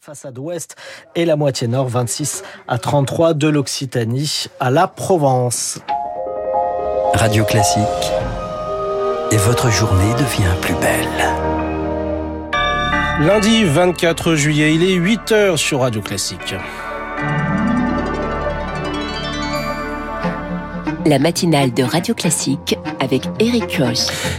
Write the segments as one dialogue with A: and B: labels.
A: façade ouest et la moitié nord, 26 à 33 de l'Occitanie à la Provence.
B: Radio Classique. Et votre journée devient plus belle.
C: Lundi 24 juillet, il est 8h sur Radio Classique.
D: La matinale de Radio Classique Eric.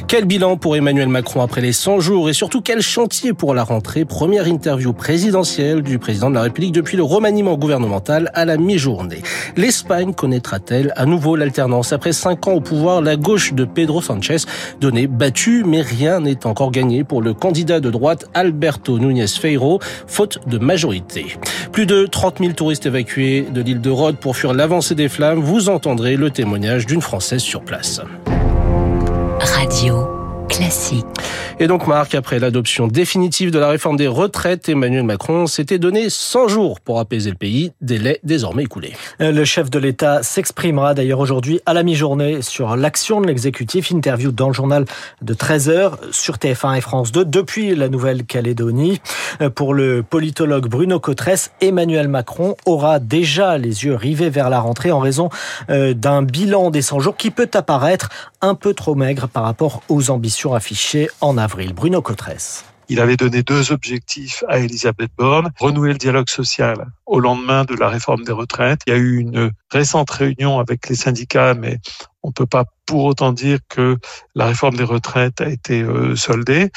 C: Quel bilan pour Emmanuel Macron après les 100 jours et surtout quel chantier pour la rentrée? Première interview présidentielle du président de la République depuis le remaniement gouvernemental à la mi-journée. L'Espagne connaîtra-t-elle à nouveau l'alternance? Après 5 ans au pouvoir, la gauche de Pedro Sanchez donnait battue, mais rien n'est encore gagné pour le candidat de droite Alberto Núñez Feiro, faute de majorité. Plus de 30 000 touristes évacués de l'île de Rhodes pour fuir l'avancée des flammes. Vous entendrez le témoignage d'une Française sur place.
D: Radio classique.
C: Et donc Marc, après l'adoption définitive de la réforme des retraites, Emmanuel Macron s'était donné 100 jours pour apaiser le pays, délai désormais écoulé.
A: Euh, le chef de l'État s'exprimera d'ailleurs aujourd'hui à la mi-journée sur l'action de l'exécutif, interview dans le journal de 13h sur TF1 et France 2 depuis la Nouvelle-Calédonie. Euh, pour le politologue Bruno Cotresse, Emmanuel Macron aura déjà les yeux rivés vers la rentrée en raison euh, d'un bilan des 100 jours qui peut apparaître un peu trop maigre par rapport aux ambitions affichées en avril. Bruno Cotresse.
E: Il avait donné deux objectifs à Elisabeth Borne. Renouer le dialogue social au lendemain de la réforme des retraites. Il y a eu une récente réunion avec les syndicats, mais on ne peut pas pour autant dire que la réforme des retraites a été euh, soldée.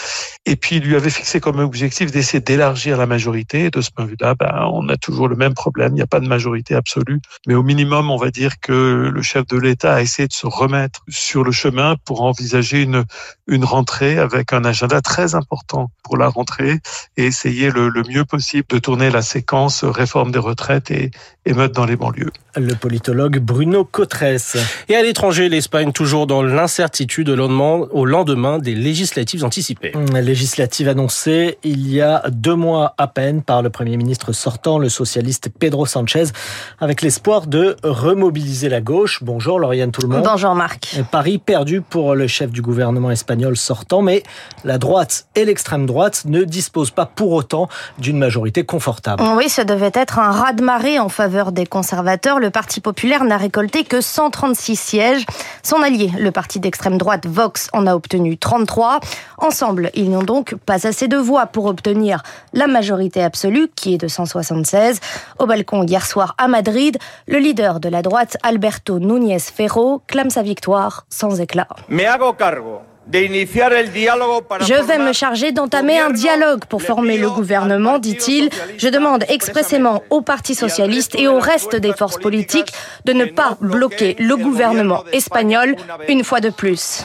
E: Et puis, il lui avait fixé comme objectif d'essayer d'élargir la majorité. De ce point de vue-là, ben, on a toujours le même problème. Il n'y a pas de majorité absolue. Mais au minimum, on va dire que le chef de l'État a essayé de se remettre sur le chemin pour envisager une, une rentrée avec un agenda très important pour la rentrée et essayer le, mieux possible de tourner la séquence réforme des retraites et émeute dans les banlieues.
A: Le politologue Bruno Cotresse.
C: Et à l'étranger, l'Espagne toujours dans l'incertitude au lendemain des législatives anticipées.
A: Législatives annoncées il y a deux mois à peine par le Premier ministre sortant, le socialiste Pedro Sanchez, avec l'espoir de remobiliser la gauche. Bonjour Lauriane tout le monde.
F: Bonjour Marc.
A: Paris perdu pour le chef du gouvernement espagnol sortant, mais la droite et l'extrême droite ne disposent pas pour autant d'une majorité confortable.
F: Oui, ce devait être un raz-de-marée en faveur des conservateurs. Le Parti populaire n'a récolté que 136 sièges. Son le parti d'extrême droite Vox, en a obtenu 33. Ensemble, ils n'ont donc pas assez de voix pour obtenir la majorité absolue, qui est de 176. Au balcon hier soir à Madrid, le leader de la droite, Alberto Núñez Ferro, clame sa victoire sans éclat. Je vais me charger d'entamer un dialogue pour former le gouvernement, dit-il. Je demande expressément au Parti socialiste et au reste des forces politiques de ne pas bloquer le gouvernement espagnol une fois de plus.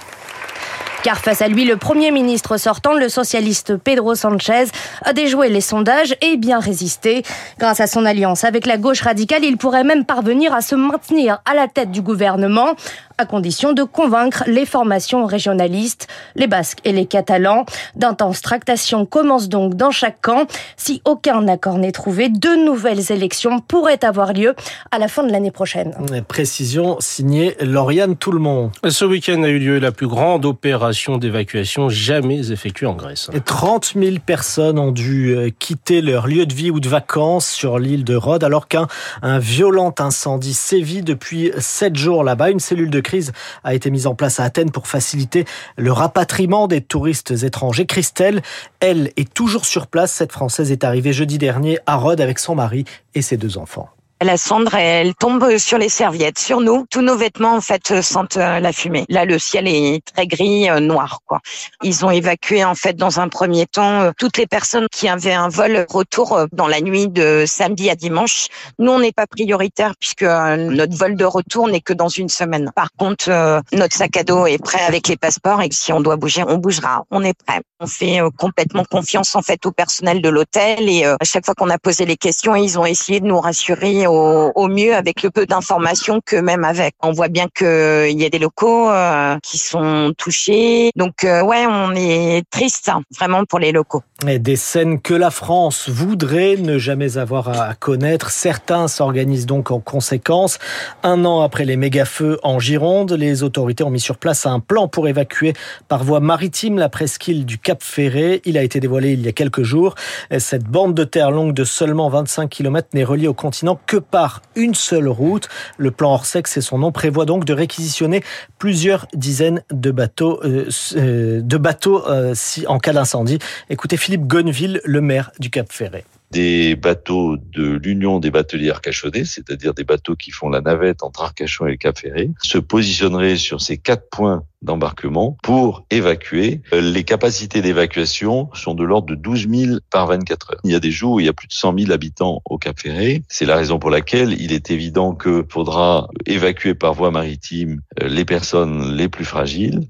F: Car face à lui, le Premier ministre sortant, le socialiste Pedro Sanchez, a déjoué les sondages et bien résisté. Grâce à son alliance avec la gauche radicale, il pourrait même parvenir à se maintenir à la tête du gouvernement à condition de convaincre les formations régionalistes, les Basques et les Catalans. D'intenses tractations commencent donc dans chaque camp. Si aucun accord n'est trouvé, deux nouvelles élections pourraient avoir lieu à la fin de l'année prochaine.
A: Précision signée Lauriane Toulmont.
C: Ce week-end a eu lieu la plus grande opération d'évacuation jamais effectuée en Grèce.
A: 30 000 personnes ont dû euh, quitter leur lieu de vie ou de vacances sur l'île de Rhodes alors qu'un violent incendie sévit depuis sept jours là-bas. Une cellule de a été mise en place à Athènes pour faciliter le rapatriement des touristes étrangers. Christelle, elle, est toujours sur place. Cette Française est arrivée jeudi dernier à Rhodes avec son mari et ses deux enfants.
G: La cendre, elle tombe sur les serviettes, sur nous. Tous nos vêtements, en fait, sentent euh, la fumée. Là, le ciel est très gris, euh, noir, quoi. Ils ont évacué, en fait, dans un premier temps, euh, toutes les personnes qui avaient un vol retour dans la nuit de samedi à dimanche. Nous, on n'est pas prioritaire puisque notre vol de retour n'est que dans une semaine. Par contre, notre sac à dos est prêt avec les passeports et si on doit bouger, on bougera. On est prêt. On fait complètement confiance, en fait, au personnel de l'hôtel et à chaque fois qu'on a posé les questions, ils ont essayé de nous rassurer au, au mieux avec le peu d'informations que même avec. On voit bien qu'il y a des locaux euh, qui sont touchés. Donc euh, ouais, on est triste hein, vraiment pour les locaux.
A: Et des scènes que la France voudrait ne jamais avoir à connaître. Certains s'organisent donc en conséquence. Un an après les méga-feux en Gironde, les autorités ont mis sur place un plan pour évacuer par voie maritime la presqu'île du Cap Ferré. Il a été dévoilé il y a quelques jours. Cette bande de terre longue de seulement 25 km n'est reliée au continent que par une seule route. Le plan Orsec, c'est son nom, prévoit donc de réquisitionner plusieurs dizaines de bateaux, euh, euh euh, en cas d'incendie. Écoutez Philippe Gonneville, le maire du Cap Ferré
H: des bateaux de l'Union des bateliers Arcachonnais, c'est-à-dire des bateaux qui font la navette entre Arcachon et le Cap Ferré, se positionneraient sur ces quatre points d'embarquement pour évacuer. Euh, les capacités d'évacuation sont de l'ordre de 12 000 par 24 heures. Il y a des jours où il y a plus de 100 000 habitants au Cap Ferré. C'est la raison pour laquelle il est évident que faudra évacuer par voie maritime euh, les personnes les plus fragiles.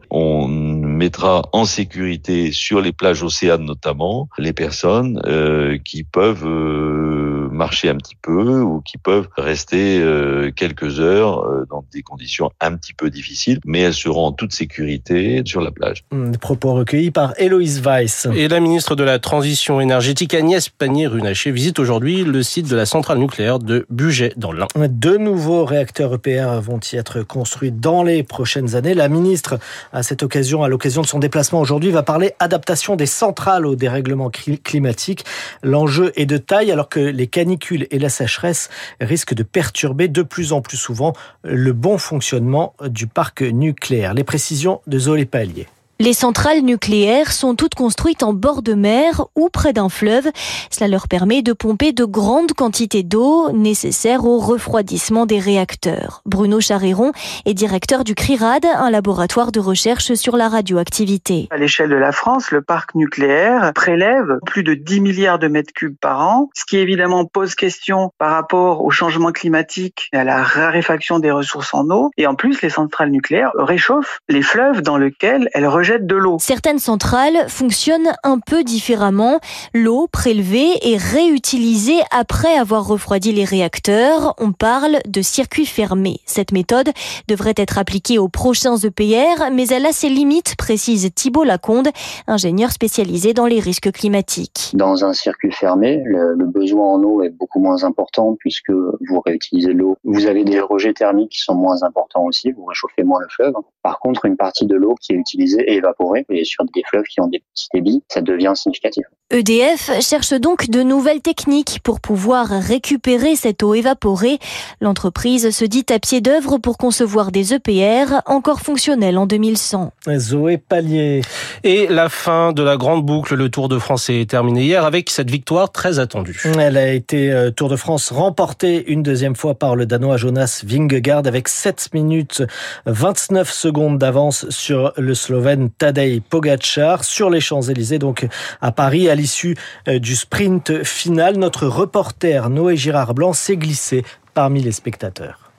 H: Mettra en sécurité sur les plages océanes notamment les personnes euh, qui peuvent euh, marcher un petit peu ou qui peuvent rester euh, quelques heures euh, dans des conditions un petit peu difficiles, mais elles seront en toute sécurité sur la plage.
A: Des propos recueillis par Héloïse Weiss.
C: Et la ministre de la Transition énergétique Agnès Pannier-Runacher visite aujourd'hui le site de la centrale nucléaire de Buget dans l'Ain.
A: Deux nouveaux réacteurs EPR vont y être construits dans les prochaines années. La ministre, à cette occasion, à l'occasion de son déplacement aujourd'hui, va parler adaptation des centrales au dérèglement climatique. L'enjeu est de taille alors que les canicules et la sécheresse risquent de perturber de plus en plus souvent le bon fonctionnement du parc nucléaire. Les précisions de Zoé Pallier.
I: Les centrales nucléaires sont toutes construites en bord de mer ou près d'un fleuve. Cela leur permet de pomper de grandes quantités d'eau nécessaires au refroidissement des réacteurs. Bruno Charéron est directeur du CRIRAD, un laboratoire de recherche sur la radioactivité.
J: À l'échelle de la France, le parc nucléaire prélève plus de 10 milliards de mètres cubes par an, ce qui évidemment pose question par rapport au changement climatique et à la raréfaction des ressources en eau. Et en plus, les centrales nucléaires réchauffent les fleuves dans lesquels elles rejettent de l'eau.
I: Certaines centrales fonctionnent un peu différemment. L'eau prélevée est réutilisée après avoir refroidi les réacteurs. On parle de circuit fermé. Cette méthode devrait être appliquée aux prochains EPR, mais elle a ses limites, précise Thibault Lacombe, ingénieur spécialisé dans les risques climatiques.
K: Dans un circuit fermé, le, le besoin en eau est beaucoup moins important puisque vous réutilisez l'eau. Vous avez des rejets thermiques qui sont moins importants aussi, vous réchauffez moins le fleuve. Par contre, une partie de l'eau qui est utilisée est évaporer et sur des fleuves qui ont des petits débits, ça devient significatif.
I: EDF cherche donc de nouvelles techniques pour pouvoir récupérer cette eau évaporée. L'entreprise se dit à pied d'œuvre pour concevoir des EPR encore fonctionnels en 2100.
A: Zoé Pallier.
C: Et la fin de la grande boucle, le Tour de France est terminé hier avec cette victoire très attendue.
A: Elle a été euh, Tour de France remportée une deuxième fois par le Danois Jonas Vingegaard avec 7 minutes 29 secondes d'avance sur le Slovène Tadej Pogacar sur les Champs-Élysées, donc à Paris, à l'issue euh, du sprint final. Notre reporter Noé Girard Blanc s'est glissé parmi les spectateurs.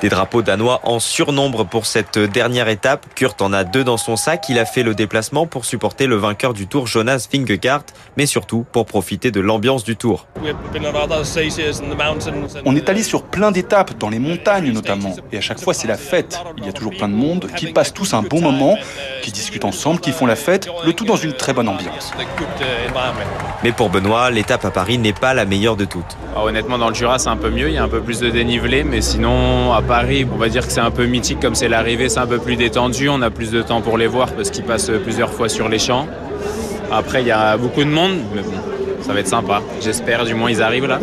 L: Des drapeaux danois en surnombre pour cette dernière étape. Kurt en a deux dans son sac. Il a fait le déplacement pour supporter le vainqueur du tour Jonas Vingegaard, mais surtout pour profiter de l'ambiance du tour.
M: On est allé sur plein d'étapes, dans les montagnes notamment. Et à chaque fois, c'est la fête. Il y a toujours plein de monde qui passent tous un bon moment, qui discutent ensemble, qui font la fête, le tout dans une très bonne ambiance.
L: Mais pour Benoît, l'étape à Paris n'est pas la meilleure de toutes.
N: Ah, honnêtement, dans le Jura, c'est un peu mieux. Il y a un peu plus de dénivelé, mais sinon, à Paris, on va dire que c'est un peu mythique comme c'est l'arrivée, c'est un peu plus détendu, on a plus de temps pour les voir parce qu'ils passent plusieurs fois sur les champs. Après, il y a beaucoup de monde, mais bon, ça va être sympa. J'espère, du moins, ils arrivent là.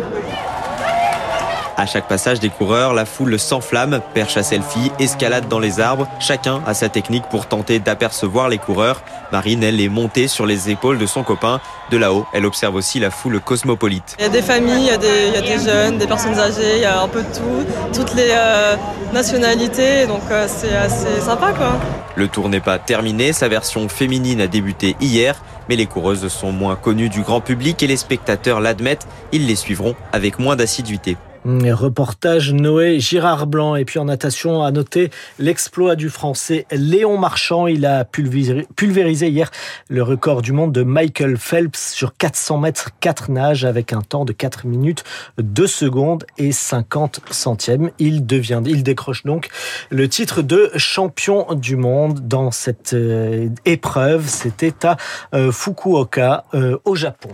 L: À chaque passage des coureurs, la foule s'enflamme, perche à selfie, escalade dans les arbres. Chacun a sa technique pour tenter d'apercevoir les coureurs. Marine, elle, est montée sur les épaules de son copain. De là-haut, elle observe aussi la foule cosmopolite.
O: Il y a des familles, il y a des, il y a des jeunes, des personnes âgées, il y a un peu de tout, toutes les euh, nationalités, donc euh, c'est assez sympa quoi.
L: Le tour n'est pas terminé, sa version féminine a débuté hier, mais les coureuses sont moins connues du grand public et les spectateurs l'admettent, ils les suivront avec moins d'assiduité.
A: Reportage Noé Girard Blanc. Et puis en natation, à noter l'exploit du Français Léon Marchand. Il a pulvérisé hier le record du monde de Michael Phelps sur 400 mètres 4 nages avec un temps de 4 minutes 2 secondes et 50 centièmes. Il devient, il décroche donc le titre de champion du monde dans cette euh, épreuve. C'était à euh, Fukuoka, euh, au Japon.